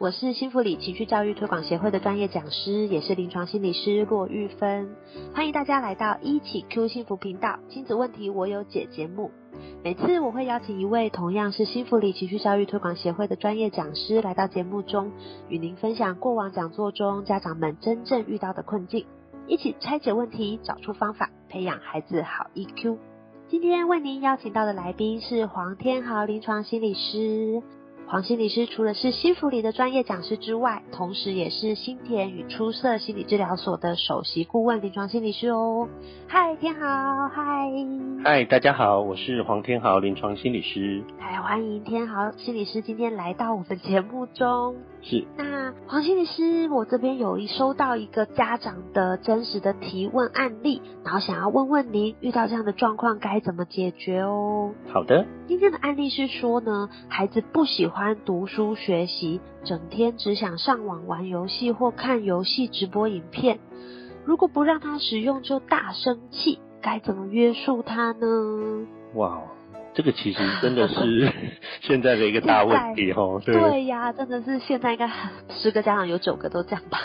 我是幸福里情绪教育推广协会的专业讲师，也是临床心理师骆玉芬。欢迎大家来到一起 Q 幸福频道亲子问题我有解节目。每次我会邀请一位同样是幸福里情绪教育推广协会的专业讲师来到节目中，与您分享过往讲座中家长们真正遇到的困境，一起拆解问题，找出方法，培养孩子好 EQ。今天为您邀请到的来宾是黄天豪临床心理师。黄心理师除了是心福里的专业讲师之外，同时也是新田与出色心理治疗所的首席顾问临床心理师哦。嗨，天豪，嗨，嗨，大家好，我是黄天豪，临床心理师。嗨，欢迎天豪心理师今天来到我们节目中。是，那黄心理师，我这边有一收到一个家长的真实的提问案例，然后想要问问您，遇到这样的状况该怎么解决哦？好的，今天的案例是说呢，孩子不喜欢读书学习，整天只想上网玩游戏或看游戏直播影片。如果不让他使用，就大生气，该怎么约束他呢？哇，这个其实真的是 现在的一个大问题哦。对对呀，真的是现在应该十个家长有九个都这样吧？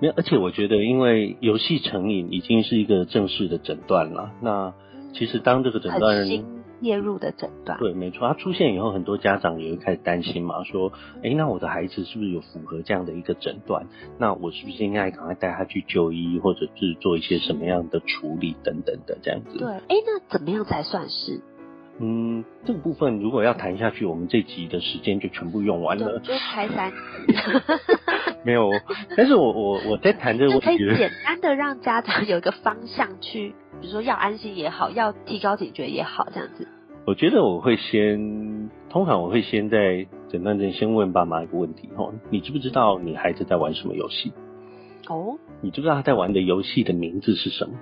没有，而且我觉得，因为游戏成瘾已经是一个正式的诊断了。那其实当这个诊断新列入的诊断，对，没错，它出现以后，很多家长也会开始担心嘛，说，哎，那我的孩子是不是有符合这样的一个诊断？那我是不是应该赶快带他去就医，或者是做一些什么样的处理等等的这样子？对，哎，那怎么样才算是？嗯，这个部分如果要谈下去，我们这集的时间就全部用完了，就开三集。没有，但是我我我在谈这个问题，可以简单的让家长有一个方向去，比如说要安心也好，要提高警觉也好，这样子。我觉得我会先，通常我会先在诊断前先问爸妈一个问题哦，你知不知道你孩子在玩什么游戏？哦，你知不知道他在玩的游戏的名字是什么？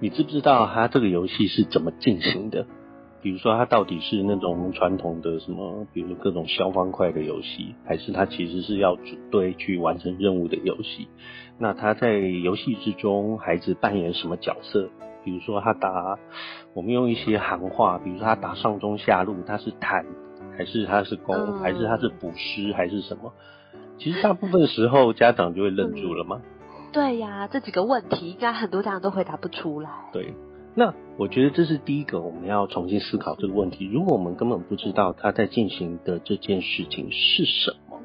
你知不知道他这个游戏是怎么进行的？比如说，它到底是那种传统的什么，比如各种消方块的游戏，还是它其实是要组队去完成任务的游戏？那他在游戏之中，孩子扮演什么角色？比如说，他打，我们用一些行话，比如说他打上中下路，他是坦，还是他是攻，还是他是补师，还是什么？其实大部分时候家长就会愣住了嘛。对呀，这几个问题应该很多家长都回答不出来。对。那我觉得这是第一个我们要重新思考这个问题。如果我们根本不知道他在进行的这件事情是什么，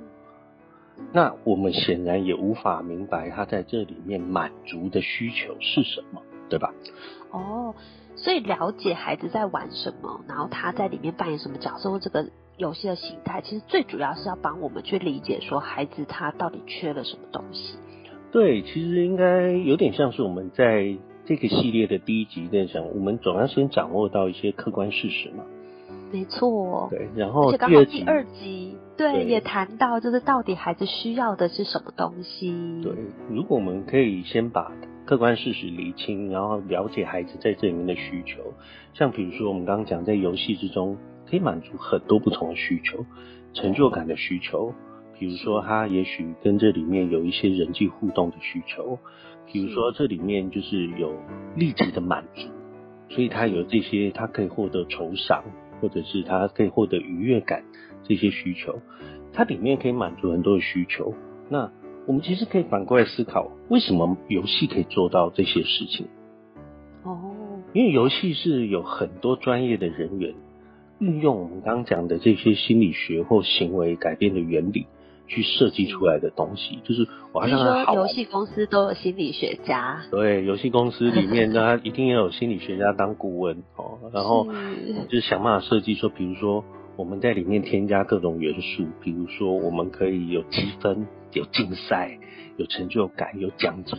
那我们显然也无法明白他在这里面满足的需求是什么，对吧？哦，所以了解孩子在玩什么，然后他在里面扮演什么角色，或这个游戏的形态，其实最主要是要帮我们去理解说孩子他到底缺了什么东西。对，其实应该有点像是我们在。这个系列的第一集在讲，我们总要先掌握到一些客观事实嘛。没错。对，然后第二集，第二集对也谈到，就是到底孩子需要的是什么东西。对，如果我们可以先把客观事实理清，然后了解孩子在这里面的需求，像比如说我们刚刚讲，在游戏之中可以满足很多不同的需求，成就感的需求，比如说他也许跟这里面有一些人际互动的需求。比如说，这里面就是有立即的满足，所以他有这些，他可以获得酬赏，或者是他可以获得愉悦感这些需求，它里面可以满足很多的需求。那我们其实可以反过来思考，为什么游戏可以做到这些事情？哦，因为游戏是有很多专业的人员运用我们刚刚讲的这些心理学或行为改变的原理。去设计出来的东西，就是我要让它好。游戏公司都有心理学家。对，游戏公司里面呢，一定要有心理学家当顾问哦，然后就是想办法设计说，比如说我们在里面添加各种元素，比如说我们可以有积分、有竞赛、有成就感、有奖金、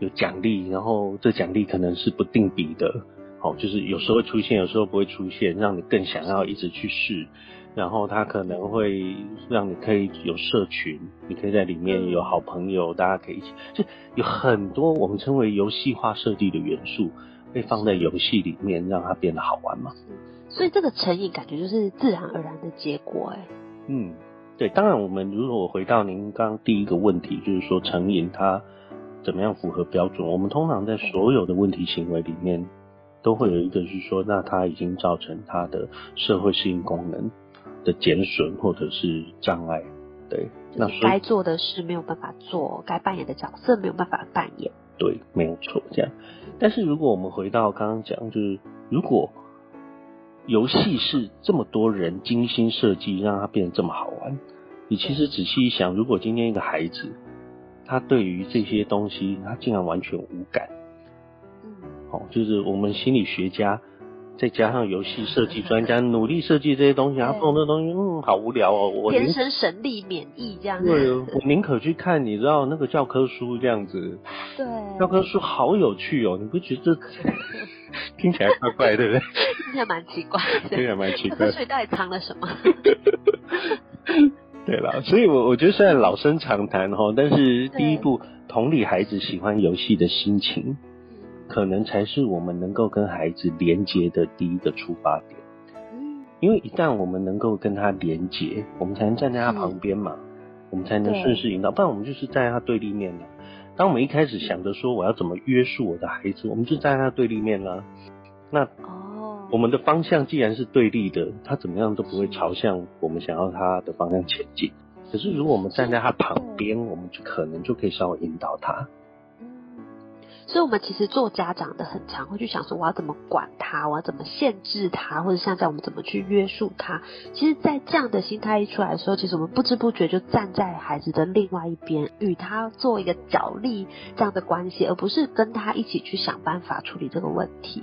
有奖励，然后这奖励可能是不定比的，哦，就是有时候会出现，有时候不会出现，让你更想要一直去试。然后它可能会让你可以有社群，你可以在里面有好朋友，大家可以一起，就有很多我们称为游戏化设计的元素，被放在游戏里面，让它变得好玩嘛。所以这个成瘾感觉就是自然而然的结果，哎。嗯，对。当然，我们如果回到您刚第一个问题，就是说成瘾它怎么样符合标准？我们通常在所有的问题行为里面，都会有一个是说，那它已经造成它的社会适应功能的减损或者是障碍。对，那该做的事没有办法做，该扮演的角色没有办法扮演。对，没有错，这样。但是如果我们回到刚刚讲，就是如果游戏是这么多人精心设计，让它变得这么好玩，你其实仔细一想，如果今天一个孩子，他对于这些东西，他竟然完全无感，嗯，哦，就是我们心理学家。再加上游戏设计专家努力设计这些东西，他碰这东西，嗯，好无聊哦。我天生神力免疫这样子。对，我宁可去看，你知道那个教科书这样子。对。教科书好有趣哦，你不觉得 听起来怪怪，对不对？听起来蛮奇怪。听起来蛮奇怪。所以到底藏了什么？对了，所以我我觉得虽然老生常谈哈，但是第一步同理孩子喜欢游戏的心情。可能才是我们能够跟孩子连接的第一个出发点。嗯，因为一旦我们能够跟他连接，我们才能站在他旁边嘛，我们才能顺势引导。不然我们就是在他对立面的。当我们一开始想着说我要怎么约束我的孩子，我们就站在他对立面了。那哦，我们的方向既然是对立的，他怎么样都不会朝向我们想要他的方向前进。可是如果我们站在他旁边，我们就可能就可以稍微引导他。所以，我们其实做家长的很常会去想说，我要怎么管他，我要怎么限制他，或者像在我们怎么去约束他。其实，在这样的心态一出来的时候，其实我们不知不觉就站在孩子的另外一边，与他做一个角力这样的关系，而不是跟他一起去想办法处理这个问题。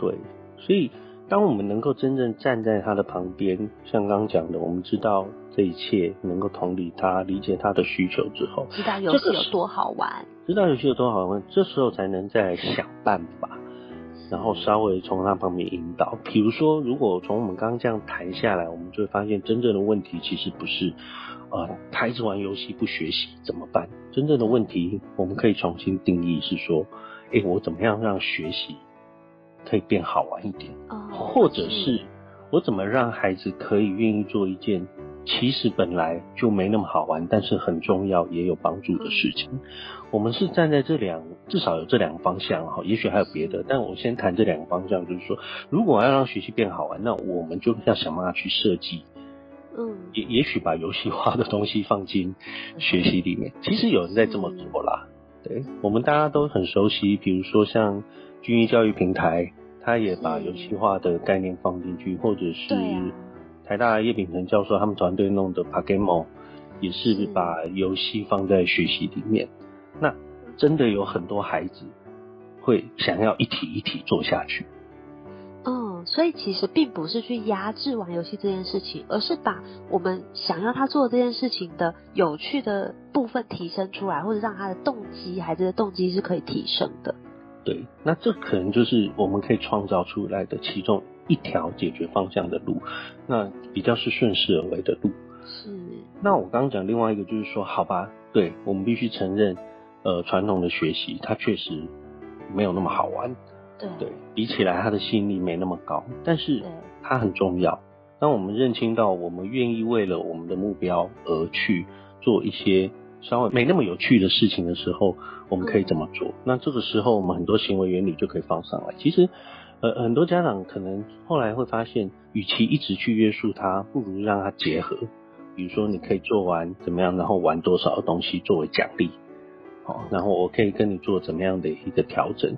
对，所以。当我们能够真正站在他的旁边，像刚刚讲的，我们知道这一切，能够同理他、理解他的需求之后，知道游戏有多好玩，知道游戏有多好玩，这时候才能再想办法，然后稍微从那方面引导。比如说，如果从我们刚刚这样谈下来，我们就会发现，真正的问题其实不是，呃，孩子玩游戏不学习怎么办？真正的问题，我们可以重新定义是说，哎，我怎么样让学习？可以变好玩一点，或者是我怎么让孩子可以愿意做一件其实本来就没那么好玩，但是很重要也有帮助的事情。我们是站在这两，至少有这两个方向哈，也许还有别的，但我先谈这两个方向，就是说，如果要让学习变好玩，那我们就要想办法去设计，嗯，也也许把游戏化的东西放进学习里面。其实有人在这么做啦，对我们大家都很熟悉，比如说像。军医教育平台，他也把游戏化的概念放进去，或者是台大叶秉成教授他们团队弄的 p a g a m o 也是把游戏放在学习里面。那真的有很多孩子会想要一题一题做下去。嗯，所以其实并不是去压制玩游戏这件事情，而是把我们想要他做这件事情的有趣的部分提升出来，或者让他的动机，孩子的动机是可以提升的。对，那这可能就是我们可以创造出来的其中一条解决方向的路，那比较是顺势而为的路。是。那我刚刚讲另外一个就是说，好吧，对我们必须承认，呃，传统的学习它确实没有那么好玩。对。对比起来，它的吸引力没那么高，但是它很重要。当我们认清到，我们愿意为了我们的目标而去做一些。稍微没那么有趣的事情的时候，我们可以怎么做？那这个时候，我们很多行为原理就可以放上来。其实，呃，很多家长可能后来会发现，与其一直去约束他，不如让他结合。比如说，你可以做完怎么样，然后玩多少的东西作为奖励，好，然后我可以跟你做怎么样的一个调整。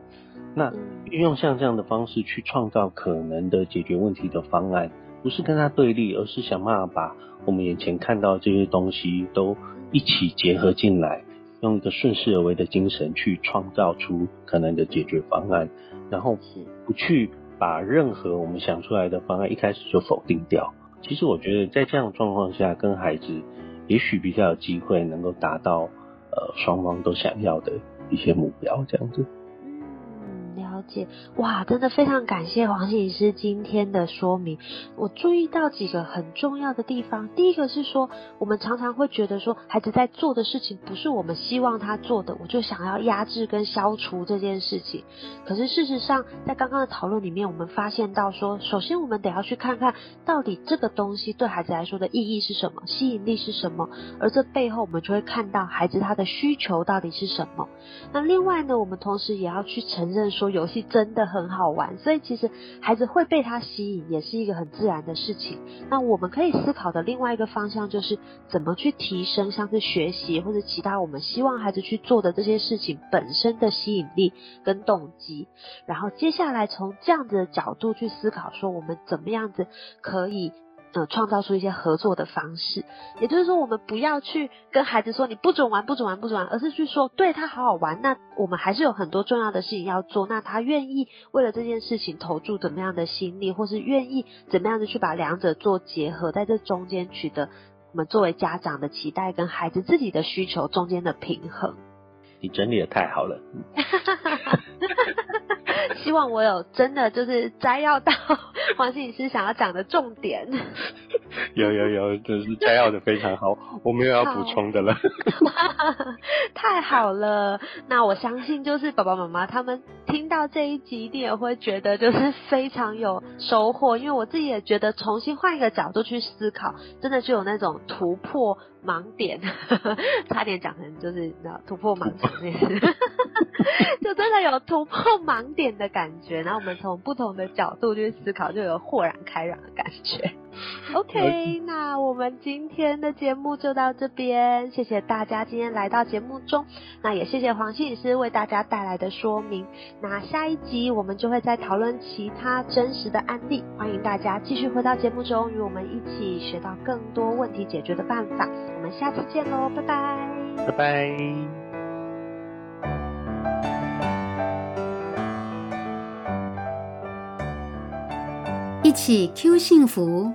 那运用像这样的方式去创造可能的解决问题的方案，不是跟他对立，而是想办法把我们眼前看到这些东西都。一起结合进来，用一个顺势而为的精神去创造出可能的解决方案，然后不去把任何我们想出来的方案一开始就否定掉。其实我觉得在这样状况下，跟孩子也许比较有机会能够达到呃双方都想要的一些目标，这样子。哇，真的非常感谢黄心理师今天的说明。我注意到几个很重要的地方，第一个是说，我们常常会觉得说，孩子在做的事情不是我们希望他做的，我就想要压制跟消除这件事情。可是事实上，在刚刚的讨论里面，我们发现到说，首先我们得要去看看到底这个东西对孩子来说的意义是什么，吸引力是什么，而这背后我们就会看到孩子他的需求到底是什么。那另外呢，我们同时也要去承认说，有是真的很好玩，所以其实孩子会被它吸引，也是一个很自然的事情。那我们可以思考的另外一个方向，就是怎么去提升像是学习或者其他我们希望孩子去做的这些事情本身的吸引力跟动机。然后接下来从这样子的角度去思考，说我们怎么样子可以。呃，创造出一些合作的方式，也就是说，我们不要去跟孩子说你不准玩，不准玩，不准玩，而是去说对他好好玩。那我们还是有很多重要的事情要做，那他愿意为了这件事情投注怎么样的心力，或是愿意怎么样的去把两者做结合，在这中间取得我们作为家长的期待跟孩子自己的需求中间的平衡。你整理的太好了。希望我有真的就是摘要到 黄心理师想要讲的重点。有有有，就是摘要的非常好，我没有要补充的了。太好了，那我相信就是爸爸妈妈他们听到这一集，一定也会觉得就是非常有收获，因为我自己也觉得重新换一个角度去思考，真的就有那种突破盲点，差点讲成就是突破盲肠那些，就真的有突破盲点的感觉。然后我们从不同的角度去思考，就有豁然开朗的感觉。OK，那我们今天的节目就到这边，谢谢大家今天来到节目中，那也谢谢黄心理师为大家带来的说明。那下一集我们就会再讨论其他真实的案例，欢迎大家继续回到节目中，与我们一起学到更多问题解决的办法。我们下次见喽，拜拜，拜拜。一起 Q 幸福，